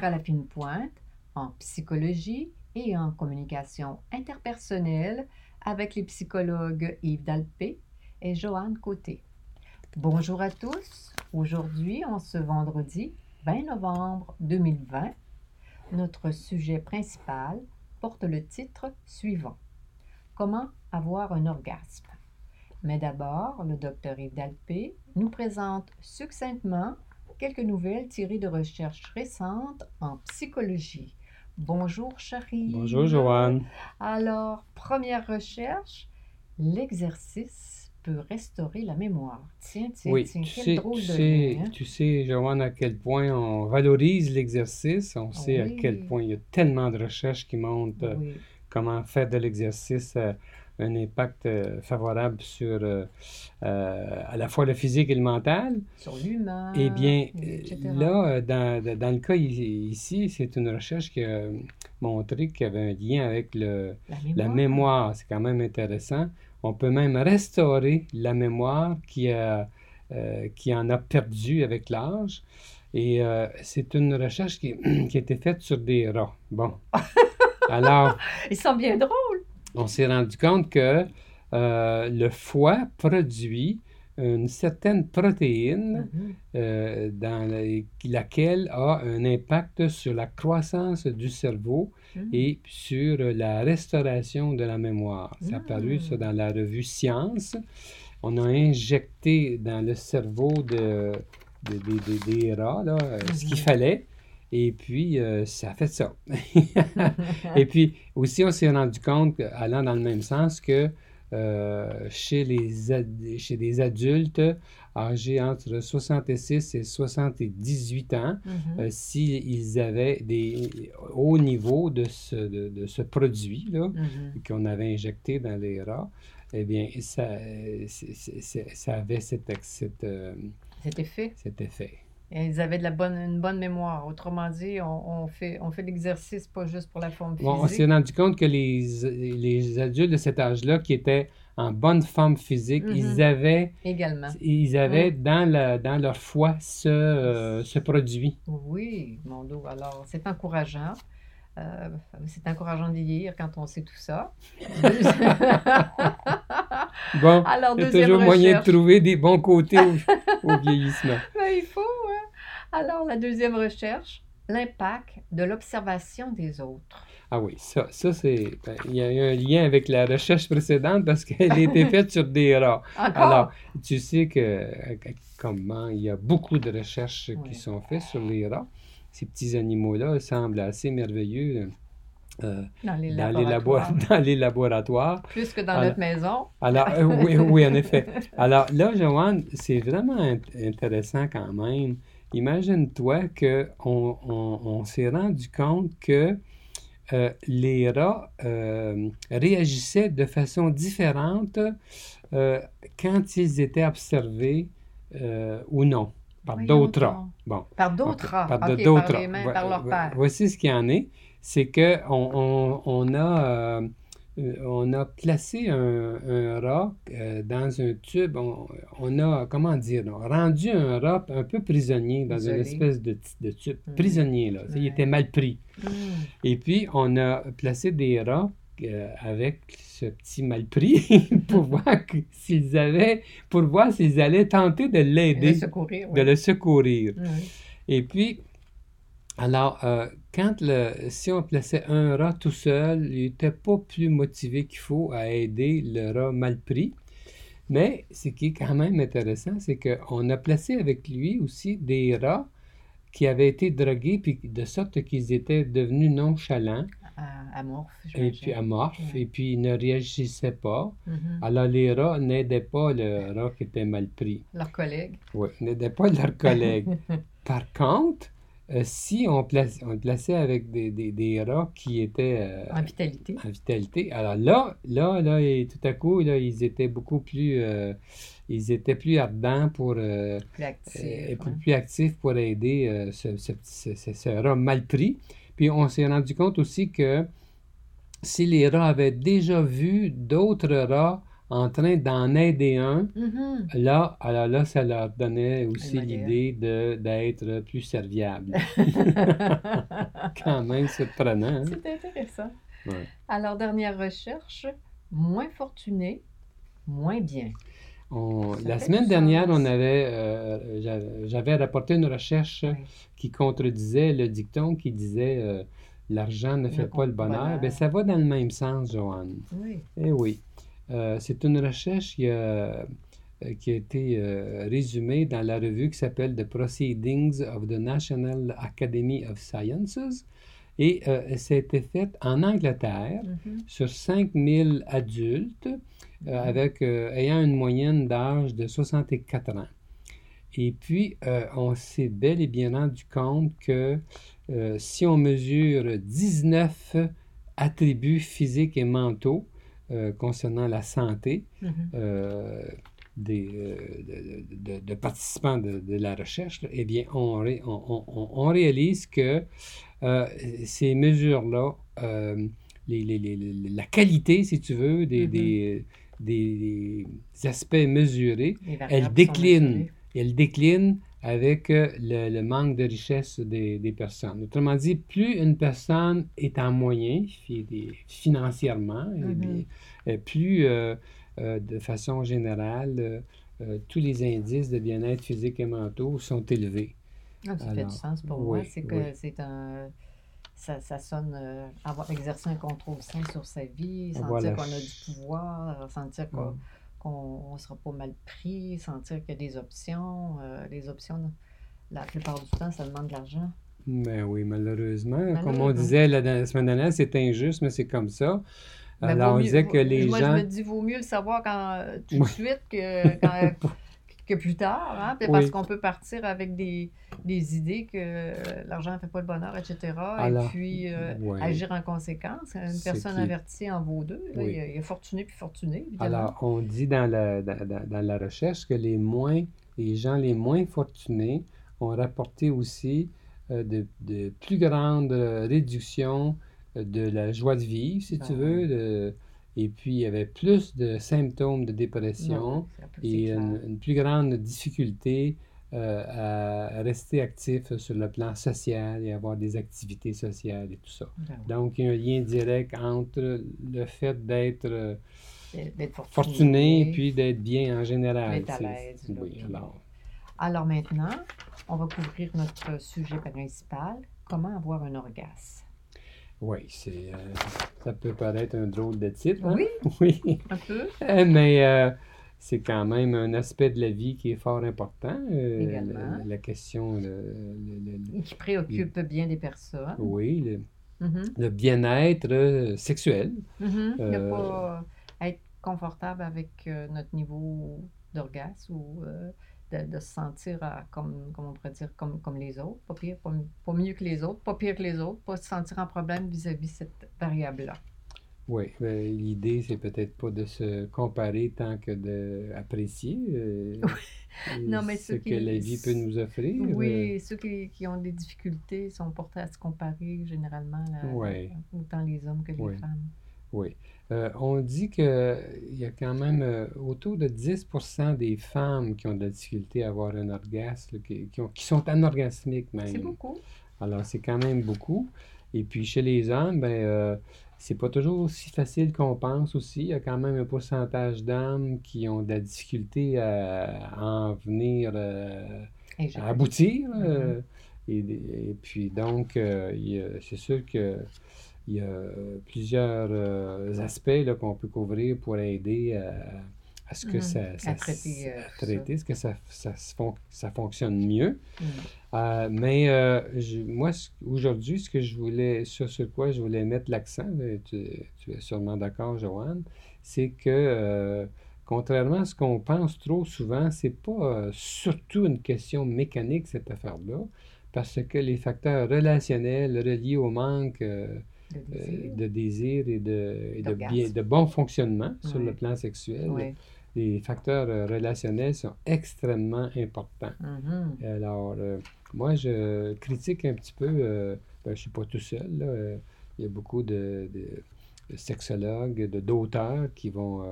à la fine pointe en psychologie et en communication interpersonnelle avec les psychologues Yves Dalpé et Joanne Côté. Bonjour à tous. Aujourd'hui, en ce vendredi 20 novembre 2020, notre sujet principal porte le titre suivant Comment avoir un orgasme? Mais d'abord, le docteur Yves Dalpé nous présente succinctement quelques nouvelles tirées de recherches récentes en psychologie. Bonjour, chérie. Bonjour, Joanne. Alors, première recherche, l'exercice peut restaurer la mémoire. Tiens, tiens, Oui, tiens, tu quel sais, drôle tu de sais, lien, hein? tu sais, Joanne, à quel point on valorise l'exercice. On sait à quel point il y a tellement de recherches qui montrent euh, Oui, comment faire de l'exercice euh, un impact euh, favorable sur euh, à la fois le physique et le mental. sur l'humain, Eh bien, etc. là, dans, dans- le cas ici, c'est une recherche qui a montré qu'il y avait un lien avec le, la La mémoire. mémoire, c'est quand même intéressant. On peut même restaurer la mémoire qui, a, euh, qui en a perdu avec l'âge. Et euh, c'est une recherche qui, qui a été faite sur des rats. Bon. Alors, Ils sont bien drôles. on s'est rendu compte que euh, le foie produit une certaine protéine Mhm. euh, dans la- laquelle a un impact sur la croissance du cerveau Mhm. et sur la restauration de la mémoire. C'est apparu ça Mm. dans la revue Science. On a injecté dans le cerveau de, de- de- de- des rats là, euh, ce qu'il Mhm. fallait. Et puis, euh, ça a fait ça. et puis, aussi, on s'est rendu compte, allant dans le même sens, que chez, les ad- chez des adultes âgés entre 66 et 78 ans, Mhm. euh, s'ils avaient des hauts niveaux de ce, de, de ce produit-là Mhm. qu'on avait injecté dans les rats, eh bien, ça, euh, ça avait cet, cet, euh, C'était fait. cet effet. Et ils avaient de la bonne, une bonne mémoire. Autrement dit, on, on fait, on fait l'exercice pas juste pour la forme Bon, on s'est physique. rendu compte que les, les adultes de cet âge-là qui étaient en bonne forme physique, Mhm. ils avaient, Également. ils avaient dans, la- dans leur foie ce, euh, ce produit. Oui, mon dos. Alors, c'est encourageant. Euh, c'est encourageant de lire quand on sait tout ça. Bon, Alors, il y a toujours moyen de trouver des bons côtés au, au vieillissement. Ben, il faut, hein. Alors, la deuxième recherche, l'impact de l'observation des autres. Ah oui, ça, ça c'est. ben, il y a eu un lien avec la recherche précédente parce qu'elle a été faite sur des rats. Encore? Alors, tu sais que euh, comment il y a beaucoup de recherches Oui. qui sont faites sur les rats. Ces petits animaux-là semblent assez merveilleux euh, dans les dans, les labo- laboratoires. dans les laboratoires. Plus que dans Alors- notre maison. Alors, euh, oui, oui, en effet. Alors là, Joanne, c'est vraiment int- intéressant quand même. Imagine-toi qu'on on, on s'est rendu compte que euh, les rats euh, réagissaient de façon différente euh, quand ils étaient observés ou non par d'autres rats. Bon. Par d'autres rats. Par d'autres rats. par leur père. Voici ce qu'il y en est. C'est que on, a, on a placé un, un rat euh, dans un tube. On, on a, comment dire, on rendu un rat un peu prisonnier dans Isolé. une espèce de, de tube. Mhm. Prisonnier, là. Il était mal pris. Hmm. Et puis, on a placé des rats euh, avec ce petit mal pris pour voir s'ils avaient, pour voir s'ils allaient tenter de l'aider, de secourir, de le secourir. Mhm. Et puis, alors, euh, quand le, si on plaçait un rat tout seul, il n'était pas plus motivé qu'il faut à aider le rat mal pris. Mais ce qui est quand même intéressant, c'est qu'on a placé avec lui aussi des rats qui avaient été drogués, puis de sorte qu'ils étaient devenus nonchalants À- amorphe, et puis amorphes, Ouais. et puis ils ne réagissaient pas. Mhm. Alors les rats n'aidaient pas le rat qui était mal pris. Leurs collègues. Oui, n'aidaient pas leurs collègues. Par contre, euh, si on, place- on le plaçait avec des, des- des rats qui étaient euh, En vitalité. en vitalité, alors là, là, là, et tout à coup, là, ils étaient beaucoup plus, euh, ils étaient plus ardents pour, Plus actifs. et plus, plus actifs pour aider ce, ce, ce- ce- ce rat mal pris. Puis on s'est rendu compte aussi que si les rats avaient déjà vu d'autres rats en train d'en aider un, Mhm. là, alors là, ça leur donnait aussi l'idée de, d'être plus serviable. Quand même surprenant. hein? C'est intéressant. Ouais. Alors, dernière recherche, moins fortuné, moins bien. On- la semaine dernière, on avait, euh, j'a- j'avais rapporté une recherche Oui. qui contredisait le dicton qui disait euh, l'argent ne fait Le pas le bonheur. Ben, ça va dans le même sens, Joanne. Oui. Eh oui. Euh, c'est une recherche qui a, euh, qui a été euh, résumée dans la revue qui s'appelle The Proceedings of the National Academy of Sciences. Et euh, ça a été fait en Angleterre Mhm. sur 5000 adultes euh, Mhm. avec, euh, ayant une moyenne d'âge de 64 ans. Et puis, on s'est bel et bien rendu compte que si on mesure 19 attributs physiques et mentaux euh, concernant la santé Mhm. euh, des, euh, de, de- de participants de, de la recherche, là, eh bien, on, ré- on- on- on- on réalise que ces mesures-là, les- les- les- les- la qualité, si tu veux, des, Mhm. des, des- des aspects mesurés, elle décline. elle décline avec euh, le, le manque de richesse des, des personnes. Autrement dit, plus une personne est en moyen financièrement, eh Mhm. bien, euh, plus euh, euh, de façon générale, euh, tous les indices de bien-être physique et mentaux sont élevés. Ah, ça fait du sens pour oui, moi. C'est que oui. c'est un. Ça, ça sonne euh, avoir exercé un contrôle sain sur sa vie, sentir Voilà. qu'on a du pouvoir, sentir qu'on Mm. Qu'on ne sera pas mal pris, sentir qu'il y a des options. euh, les options, la plupart du temps, ça demande de l'argent. Mais oui, malheureusement, comme on disait la, la semaine dernière, c'est injuste, mais c'est comme ça. Ben, Alors, on mieux- disait que les moi, gens... je me dis, vaut mieux le savoir quand, tout de suite que, quand- que plus tard, hein, parce qu'on peut partir avec des, des idées que l'argent ne fait pas le bonheur, etc. Alors, et puis euh, agir en conséquence. Une personne qui? avertie en vaut deux. là. Oui. il, y a, il y a fortuné puis fortuné, évidemment. Alors, on dit dans la, dans, dans- dans la recherche que les moins, les gens les moins fortunés ont rapporté aussi euh, de, de plus grandes euh, réductions de la joie de vivre, si tu Ben veux. oui. de- et puis, il y avait plus de symptômes de dépression et une, une plus grande difficulté euh, à rester actif sur le plan social et avoir des activités sociales et tout ça. Ben oui. Donc, il y a un lien direct entre le fait d'être euh, fortuné. fortuné et puis d'être bien en général. D'être à l'aise, Oui. Alors maintenant, on va couvrir notre sujet principal comment avoir un orgasme. Oui, c'est, euh, ça peut paraître un drôle de titre. hein? Oui, Oui. un peu. Euh, Mais euh, c'est quand même un aspect de la vie qui est fort important. euh, Également. la, la question, le, le- qui préoccupe bien des personnes. oui, le, Mhm, le bien-être sexuel. mhm. Ne Euh, pas être confortable avec notre niveau d'orgasme ou de, de se sentir à- comme, comme on pourrait dire comme, comme les autres, pas pire, pas, pas mieux que les autres, pas pire que les autres, pas se sentir en problème vis-à-vis cette variable-là. Oui, ben, l'idée, c'est peut-être pas de se comparer tant que d'apprécier euh, Non, mais ce que la vie peut nous offrir. euh, Oui, ceux qui, qui ont des difficultés sont portés à se comparer généralement, là, Ouais. autant les hommes que les Ouais. femmes. Oui. Euh, on dit qu'il y a quand même euh, autour de 10% des femmes qui ont de la difficulté à avoir un orgasme, qui, qui ont- qui sont anorgasmiques même. C'est beaucoup. Alors, c'est quand même beaucoup. Et puis, chez les hommes, ben, euh, c'est pas toujours aussi facile qu'on pense aussi. Il y a quand même un pourcentage d'hommes qui ont de la difficulté à, à en venir euh, à aboutir. Mhm. euh, et, et puis, donc, euh, c'est sûr que il y a plusieurs euh, aspects là, qu'on peut couvrir pour aider à, à ce que Mhm. ça, À ça- traiter, euh, à tout ça. traiter, ce que ça, ça, fonctionne mieux. Mm. Euh, mais euh, je- moi, aujourd'hui, ce que je voulais, sur ce quoi je voulais mettre l'accent, tu, tu es sûrement d'accord, Joanne, c'est que euh, contrairement à ce qu'on pense trop souvent, c'est pas euh, surtout une question mécanique, cette affaire-là, parce que les facteurs relationnels reliés au manque euh, désir. de désir et de, et de, bien, de bon fonctionnement sur le plan sexuel, Oui. les facteurs euh, relationnels sont extrêmement importants. Mhm. Alors, euh, moi, je critique un petit peu, euh, ben, je ne suis pas tout seul, là, euh, il y a beaucoup de, de- sexologues, d'auteurs qui vont,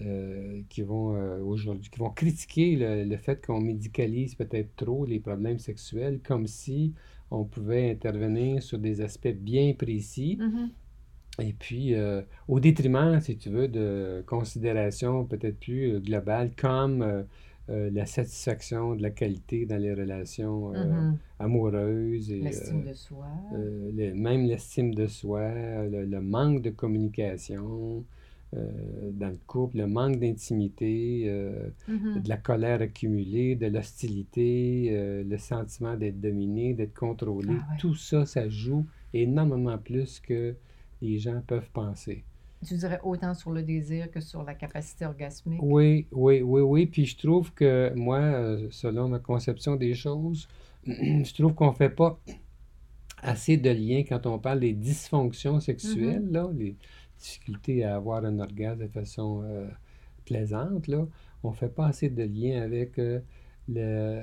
euh, qui vont euh, aujourd'hui, qui vont critiquer le, le fait qu'on médicalise peut-être trop les problèmes sexuels, comme si on pouvait intervenir sur des aspects bien précis, Mhm. et puis euh, au détriment, si tu veux, de considérations peut-être plus euh, globales, comme euh, euh, la satisfaction de la qualité dans les relations Mhm. amoureuses L'estime de soi. même l'estime de soi, le, le manque de communication dans le couple, le manque d'intimité, euh, Mhm. de la colère accumulée, de l'hostilité, euh, le sentiment d'être dominé, d'être contrôlé. Ah ouais. Tout ça, ça joue énormément plus que les gens peuvent penser. Tu dirais autant sur le désir que sur la capacité orgasmique? Oui, oui, oui, oui. Puis je trouve que moi, euh, selon ma conception des choses, je trouve qu'on ne fait pas assez de liens quand on parle des dysfonctions sexuelles, là, les difficultés à avoir un orgasme de façon euh, plaisante, là. On ne fait pas assez de liens avec euh, le,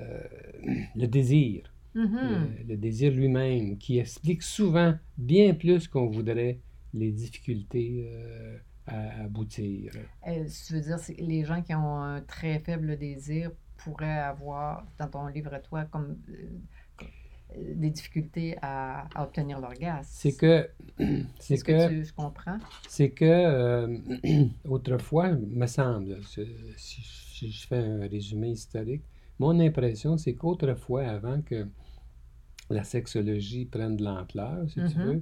le désir, Mhm. le, le désir lui-même, qui explique souvent bien plus qu'on voudrait les difficultés euh, à aboutir. Euh, tu veux dire, les gens qui ont un très faible désir pourraient avoir, dans ton livre à toi, comme euh, euh, des difficultés à, à obtenir l'orgasme. C'est que, C'est c'est ce que, que, tu je comprends? c'est que euh, autrefois, me semble, si, si je fais un résumé historique, mon impression, c'est qu'autrefois, avant que la sexologie prenne de l'ampleur, si tu Mhm. veux,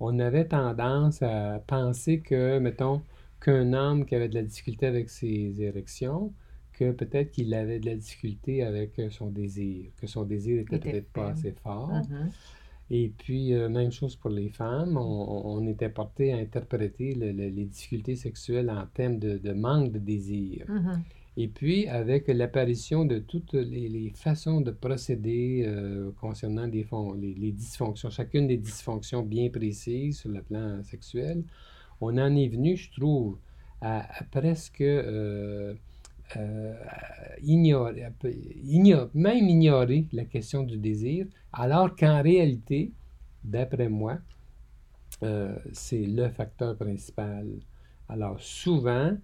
on avait tendance à penser que, mettons, qu'un homme qui avait de la difficulté avec ses érections, que peut-être qu'il avait de la difficulté avec euh, son désir, que son désir était Était peut-être pas assez fort. Mhm. Et puis, euh, même chose pour les femmes, on, on était porté à interpréter le- le- les difficultés sexuelles en termes de, de manque de désir. Mhm. Et puis, avec l'apparition de toutes les, les façons de procéder euh, concernant des les, les dysfonctions, chacune des dysfonctions bien précises sur le plan sexuel, on en est venu, je trouve, à, à presque euh, euh, ignorer, même ignorer la question du désir, alors qu'en réalité, d'après moi, euh, c'est le facteur principal. Alors souvent,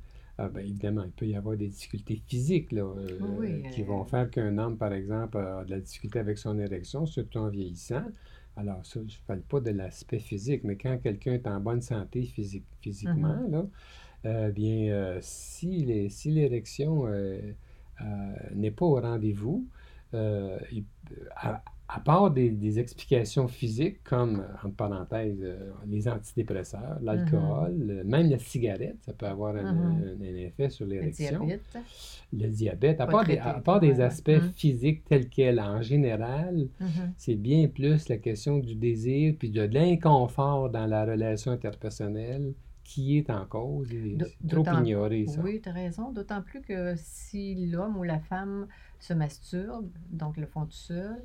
ah ben, évidemment, il peut y avoir des difficultés physiques là, euh, Oui, qui euh, vont faire qu'un homme, par exemple, a de la difficulté avec son érection, surtout en vieillissant. Alors, ça, je ne parle pas de l'aspect physique, mais quand quelqu'un est en bonne santé physique, physiquement, là, euh, bien, euh, si les- si l'érection euh, n'est pas au rendez-vous, à, à part des, des explications physiques comme, entre parenthèses, les antidépresseurs, l'alcool, euh, même la cigarette, ça peut avoir un, Mhm. un- un effet sur Le l'érection. diabète. Le diabète, à part des, à part des aspects Mhm. physiques tels quels, en général, Mhm. c'est bien plus la question du désir puis de l'inconfort dans la relation interpersonnelle qui est en cause. c'est trop ignoré, ça. Oui, tu as raison. D'autant plus que si l'homme ou la femme se masturbe, donc le font tout seul,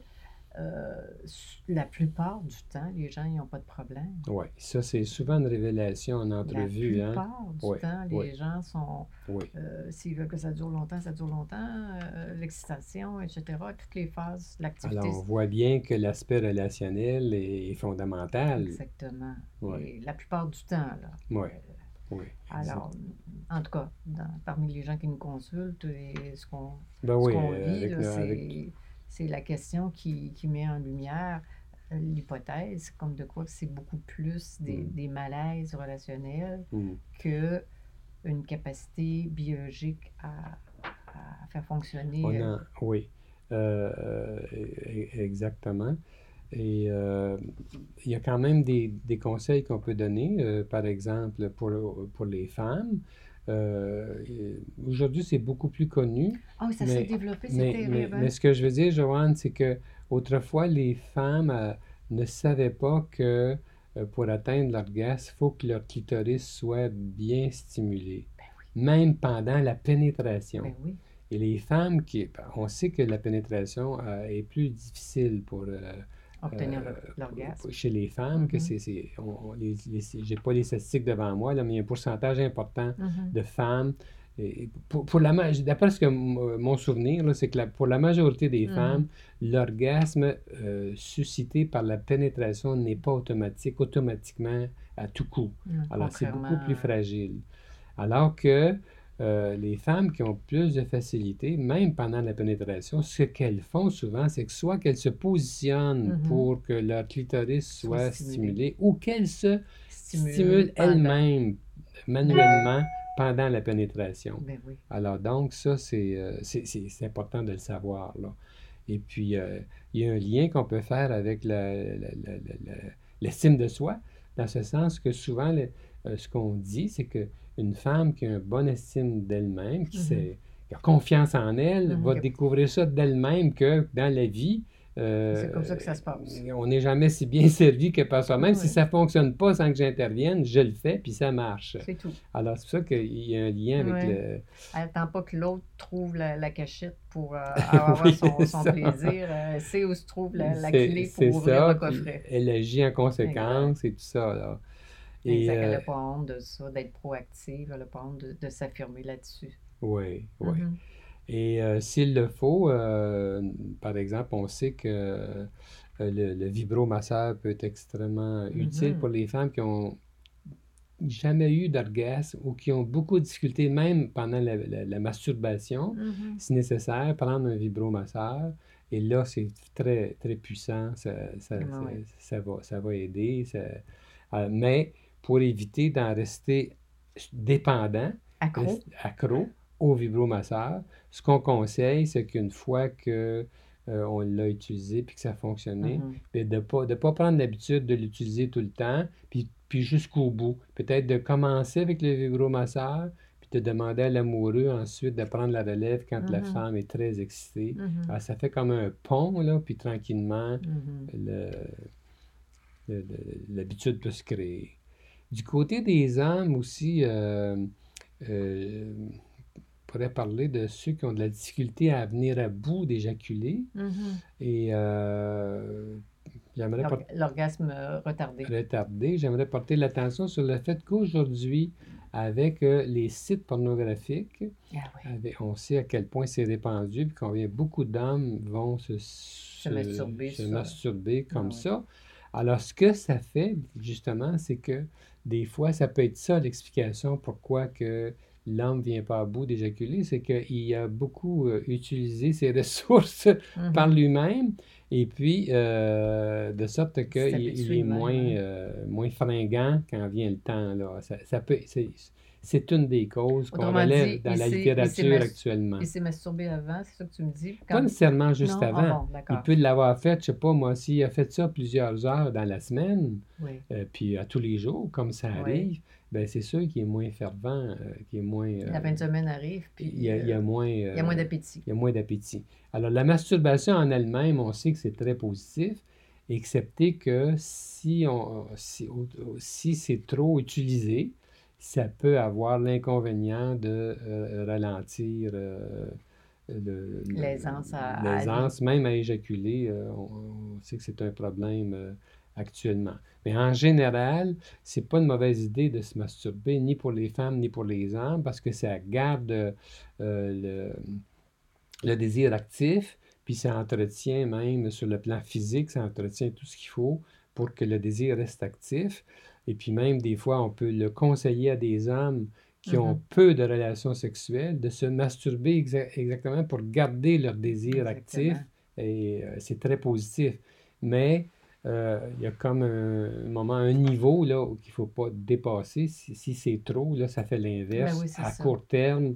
euh, la plupart du temps, les gens n'ont pas de problème. Oui, ça, c'est souvent une révélation en entrevue. la Hein? plupart du temps, les gens sont, Oui, euh, s'ils veulent que ça dure longtemps, ça dure longtemps, euh, l'excitation, etc., toutes les phases de l'activité. Alors, on voit bien que l'aspect relationnel est, fondamental. Exactement. Et la plupart du temps, là. Oui, oui. Alors, en tout cas, dans- parmi les gens qui nous consultent et ce qu'on Ben oui, euh, vit, c'est c'est la question qui, qui met en lumière euh, l'hypothèse, comme de quoi c'est beaucoup plus des, Mm. des malaises relationnels Mm. que une capacité biologique à, à faire fonctionner. On euh, oui, euh, exactement. Et euh, il y a quand même des, des conseils qu'on peut donner, euh, par exemple pour, pour les femmes. Euh, Aujourd'hui, c'est beaucoup plus connu, Ah oui, ça mais- s'est développé, c'est mais, terrible. mais, mais ce que je veux dire, Joanne, c'est que autrefois, les femmes euh, ne savaient pas que euh, pour atteindre l'orgasme, il faut que leur clitoris soit bien stimulé, Ben oui, même pendant la pénétration. ben oui. Et les femmes qui, ben, on sait que la pénétration est plus difficile pour Obtenir euh, l'orgasme. chez les femmes, que Mhm. c'est, les- j'ai pas les statistiques devant moi, là, mais il y a un pourcentage important Mhm. de femmes et pour, pour la d'après ce que mon souvenir, c'est que la- pour la majorité des Mhm. femmes, l'orgasme euh, suscité par la pénétration n'est pas automatique, automatiquement à tout coup. Mm, Alors, c'est beaucoup plus fragile. Alors que euh, les femmes qui ont plus de facilité, même pendant la pénétration, ce qu'elles font souvent, c'est que soit qu'elles se positionnent Mhm. pour que leur clitoris Soit stimulé. ou qu'elles se Stimule stimulent elles-mêmes manuellement pendant la pénétration. Ben oui. Alors donc, ça, c'est euh, important de le savoir, là. Et puis, euh, il y a un lien qu'on peut faire avec l'estime de soi, dans ce sens que souvent, le- euh, ce qu'on dit, c'est qu'une femme qui a une bonne estime d'elle-même, qui, Mhm. qui a confiance en elle, Mhm. va découvrir ça d'elle-même que dans la vie, euh, C'est comme ça que ça se passe. on n'est jamais si bien servi que par soi-même. Si ça ne fonctionne pas sans que j'intervienne, je le fais, puis ça marche. C'est tout. Alors, c'est pour ça qu'il y a un lien avec le... Elle attend pas que l'autre trouve la, la cachette pour euh, avoir Oui, son, plaisir. Elle sait où se trouve la, clé pour ouvrir ça, le coffret. Elle agit en conséquence et tout ça. Et, Exact, elle euh, n'a pas honte de ça, d'être proactive. Elle n'a pas honte de, de s'affirmer là-dessus. oui, oui. Mhm. Et euh, s'il le faut, euh, par exemple, on sait que le, le vibromasseur peut être extrêmement utile Mhm. pour les femmes qui ont jamais eu d'orgasme ou qui ont beaucoup de difficultés, même pendant la, la- la masturbation. Mhm. Si nécessaire, prendre un vibromasseur. Et là, c'est très, très puissant. Ça, ça, ça va, ça va aider. mais pour éviter d'en rester dépendant, Accro. accro au vibromasseur, ce qu'on conseille, c'est qu'une fois que euh, on l'a utilisé puis que ça a fonctionné, Mhm. puis de ne pas, de pas prendre l'habitude de l'utiliser tout le temps, puis, puis jusqu'au bout. Peut-être de commencer avec le vibromasseur, puis de demander à l'amoureux ensuite de prendre la relève quand la Mhm. femme est très excitée. Mhm. Alors, ça fait comme un pont, là, puis tranquillement, le- le- le- l'habitude peut se créer. Du côté des hommes aussi, euh, euh, on pourrait parler de ceux qui ont de la difficulté à venir à bout d'éjaculer. Mhm. Et euh, j'aimerais L'orgasme euh, retardé. retardé, j'aimerais porter l'attention sur le fait qu'aujourd'hui, avec euh, les sites pornographiques, Ah oui. avec- on sait à quel point c'est répandu, puis combien beaucoup d'hommes vont se, se- masturber se sur- masturber comme Ah oui. ça. Alors, ce que ça fait, justement, c'est que des fois, ça peut être ça l'explication pourquoi que l'homme ne vient pas à bout d'éjaculer, c'est qu'il a beaucoup euh, utilisé ses ressources Mhm. par lui-même, et puis euh, de sorte qu'il il est moins, hein. euh, moins fringant quand vient le temps. Là. Ça, ça peut, c'est, une des causes qu'on relève dit, dans la littérature actuellement. Il s'est masturbé avant, c'est ça que tu me dis? Pas nécessairement juste Non? Ah avant. bon, Il peut l'avoir fait, je sais pas moi, s'il a fait ça plusieurs heures dans la semaine, Oui. euh, puis à tous les jours, comme ça Oui. arrive, ben c'est sûr qu'il est moins fervent, euh, qu'il est moins... euh, La fin de semaine arrive, puis il y a, il y a euh, moins... il y a moins euh, d'appétit. il y a moins d'appétit. Alors, la masturbation en elle-même, on sait que c'est très positif, excepté que si, on, si, si c'est trop utilisé, ça peut avoir l'inconvénient de euh, ralentir euh, L'aisance à- même à éjaculer. euh, on, on sait que c'est un problème euh, actuellement. Mais en général, c'est pas une mauvaise idée de se masturber, ni pour les femmes, ni pour les hommes, parce que ça garde le, le désir actif, puis ça entretient même sur le plan physique, ça entretient tout ce qu'il faut pour que le désir reste actif. Et puis même des fois, on peut le conseiller à des hommes qui ont Mhm. peu de relations sexuelles de se masturber exa- exactement pour garder leur désir actif. Et euh, c'est très positif. Mais euh, il y a comme un, moment, un niveau là, qu'il ne faut pas dépasser. Si, si c'est trop, là, ça fait l'inverse. Ben oui, c'est à ça. court terme,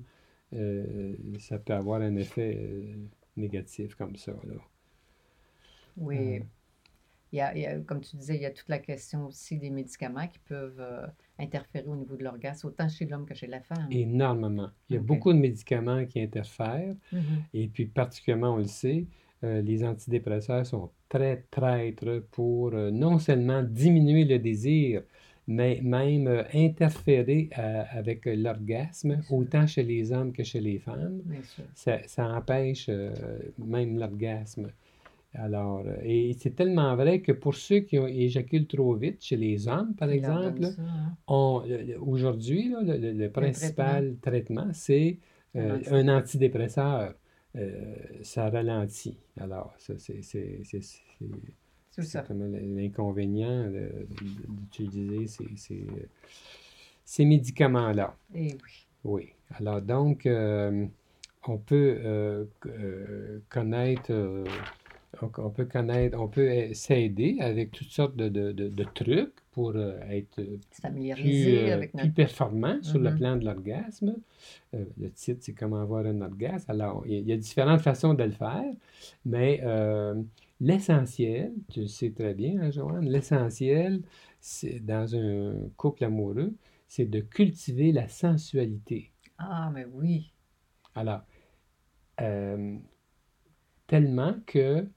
euh, ça peut avoir un effet négatif comme ça. Là. Oui. Il y a, il y a- comme tu disais, il y a toute la question aussi des médicaments qui peuvent euh, interférer au niveau de l'orgasme, autant chez l'homme que chez la femme. Énormément. Il y a beaucoup de médicaments qui interfèrent. Mhm. Et puis, particulièrement, on le sait, euh, les antidépresseurs sont très traîtres pour euh, non seulement diminuer le désir, mais même euh, interférer avec l'orgasme, autant chez les hommes que chez les femmes. Bien sûr. Ça, ça empêche même l'orgasme. Alors, euh, et c'est tellement vrai que pour ceux qui ont- éjaculent trop vite, chez les hommes, par Ils exemple, hein. aujourd'hui, le, le- le traitement, principal traitement, c'est un euh, un antidépresseur. Euh, ça ralentit. Alors, ça, c'est l'inconvénient d'utiliser ces, ces, ces médicaments-là. Et oui. Oui. Alors, donc, euh, on peut connaître, on, peut connaître, on peut euh, s'aider avec toutes sortes de, de- de- de trucs pour euh, être plus, euh, plus performant sur le Mhm. plan de l'orgasme. Euh, le titre, c'est Comment avoir un orgasme. Alors, il y, a différentes façons de le faire, mais euh, l'essentiel, tu le sais très bien, hein, Joanne, l'essentiel, c'est dans un couple amoureux, c'est de cultiver la sensualité. Ah, mais oui. Alors, euh, tellement que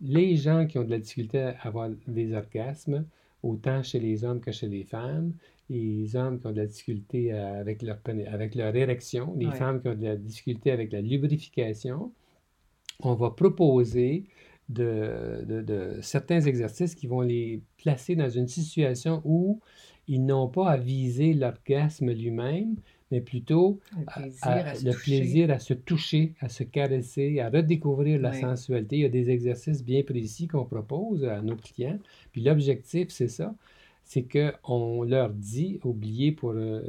les gens qui ont de la difficulté à avoir des orgasmes, autant chez les hommes que chez les femmes, les hommes qui ont de la difficulté à- avec leur, avec leur érection, les Ouais. femmes qui ont de la difficulté avec la lubrification, on va proposer de, de- de certains exercices qui vont les placer dans une situation où ils n'ont pas à viser l'orgasme lui-même, mais plutôt Le plaisir à- à se le toucher. plaisir à se toucher, à se caresser, à redécouvrir la Oui. sensualité. Il y a des exercices bien précis qu'on propose à nos clients. Puis l'objectif, c'est ça, c'est qu'on leur dit, oubliez pour euh,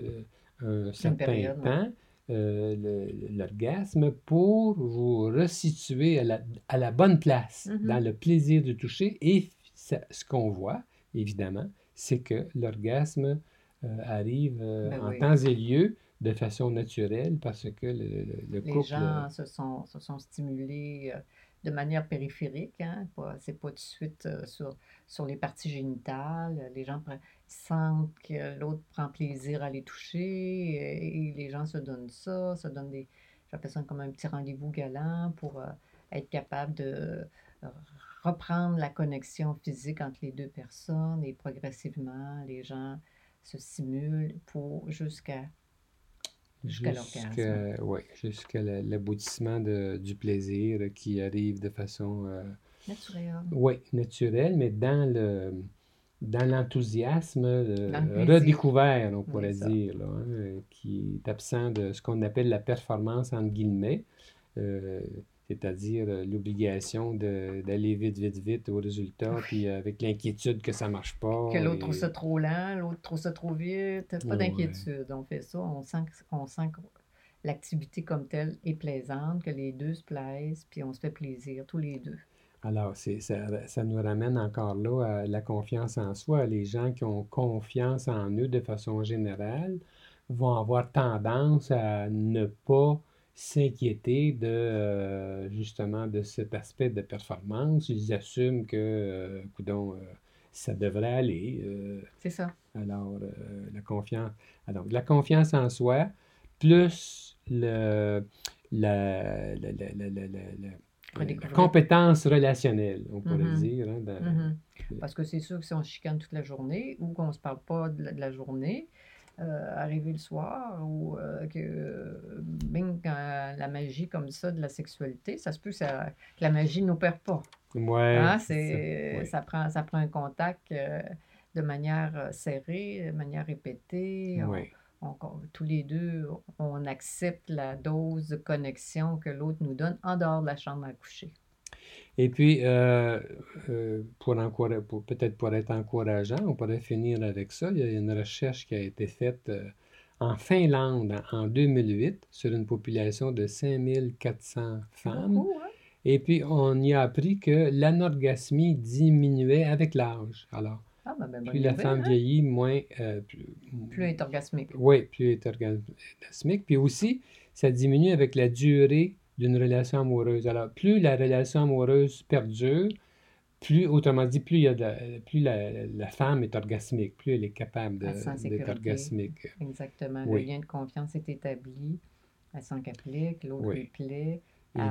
un certain période, temps, euh, l'orgasme pour vous resituer à la, à la bonne place, Mhm. dans le plaisir de toucher. Et ça- ce qu'on voit, évidemment, c'est que l'orgasme euh, arrive euh, Ben en oui. temps et lieu de façon naturelle parce que le, le- le Les gens se sont, se sont stimulés euh, de manière périphérique, hein, c'est pas tout de suite euh, sur, sur les parties génitales. Les gens sentent que l'autre prend plaisir à les toucher et, et les gens se donnent ça, se donnent des, j'appelle ça comme un petit rendez-vous galant pour euh, être capable de euh, reprendre la connexion physique entre les deux personnes et progressivement, les gens se stimulent pour jusqu'à jusqu'à l'orgasme. Ouais, jusqu'à la- l'aboutissement du plaisir qui arrive de façon euh, naturel. oui, naturelle, mais dans le dans l'enthousiasme euh, le redécouvert, on Oui, pourrait dire, là, hein, qui est absent de ce qu'on appelle la performance entre guillemets, euh, c'est-à-dire euh, l'obligation d'aller vite, vite, vite au résultat, puis avec l'inquiétude que ça marche pas. Que l'autre et- trouve ça trop lent, l'autre trouve ça trop vite. Pas Ouais. d'inquiétude. On fait ça, on sent, on sent que l'activité comme telle est plaisante, que les deux se plaisent, puis on se fait plaisir, tous les deux. Alors, ça, ça nous ramène encore là à la confiance en soi. Les gens qui ont confiance en eux de façon générale vont avoir tendance à ne pas s'inquiéter de euh, justement de cet aspect de performance. Ils assument que, euh, euh, ça devrait aller. euh, C'est ça. alors, la confiance, alors, la confiance en soi, plus le, la, la- la- la- compétence relationnelle, on pourrait Mhm. dire. hein, dans- Mhm. Parce que c'est sûr que si on chicane toute la journée ou qu'on ne se parle pas de la, de la journée, euh, arriver le soir ou euh, que euh, bing, quand la magie comme ça de la sexualité, ça se peut que, ça- que la magie n'opère pas. Ouais, Hein, c'est ça, ouais. ça, prend, ça prend un contact euh, de manière serrée, de manière répétée. On- Ouais. on- on- tous les deux, on accepte la dose de connexion que l'autre nous donne en dehors de la chambre à coucher. Et puis, euh, euh, pour peut-être pour être encourageant, on pourrait finir avec ça. Il y a une recherche qui a été faite euh, en Finlande en en 2008 sur une population de 5400 C'est femmes. beaucoup, hein? Et puis, on y a appris que l'anorgasmie diminuait avec l'âge. Alors, Ah, ben, ben, plus la nouvelle, femme hein? vieillit, moins... euh, plus, Plus elle est orgasmique. Oui, plus elle est orgasmique. Puis aussi, ça diminue avec la durée d'une relation amoureuse. Alors, plus la relation amoureuse perdure, plus, autrement dit, plus, il y a de la, plus la, la femme est orgasmique, plus elle est capable d'être orgasmique. Exactement. Oui. Le lien de confiance est établi. Elle sent qu'elle plaît, que l'autre Oui. lui plaît. Elle,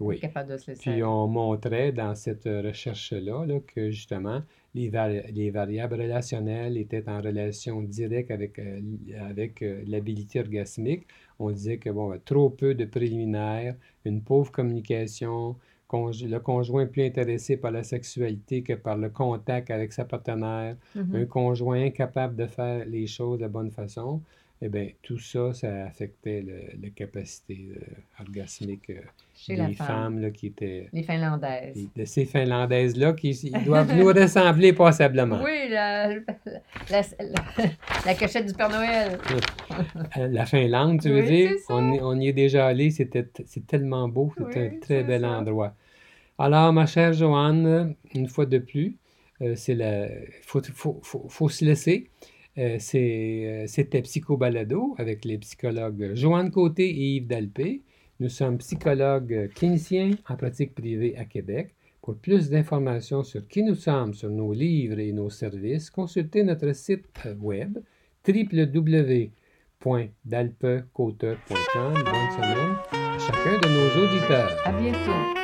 oui. est capable de se laisser Puis on montrait dans cette recherche-là là, que justement les, vari- les variables relationnelles étaient en relation directe avec, euh, avec euh, l'habilité orgasmique. On disait que bon, trop peu de préliminaires, une pauvre communication, le conjoint plus intéressé par la sexualité que par le contact avec sa partenaire, Mhm. un conjoint incapable de faire les choses de la bonne façon, eh bien, tout ça, ça affectait le- la capacité euh, orgasmique euh, des femme. femmes là, qui étaient... Les Finlandaises. De ces Finlandaises-là qui ils doivent nous ressembler passablement. Oui, la, la, la- la cachette du Père Noël. Euh, La Finlande, tu veux Oui, dire? On, y- on y est déjà allé, c'était, c'est tellement beau, c'est Oui, un très bel ça. endroit. Alors, ma chère Joanne, une fois de plus, euh, c'est la, faut, faut, faut, faut se laisser. Euh, euh, c'était Psychobalado avec les psychologues Joanne Côté et Yves Dalpé. Nous sommes psychologues cliniciens en pratique privée à Québec. Pour plus d'informations sur qui nous sommes, sur nos livres et nos services, consultez notre site web www.dalpecote.com. Bonne semaine à chacun de nos auditeurs. À bientôt.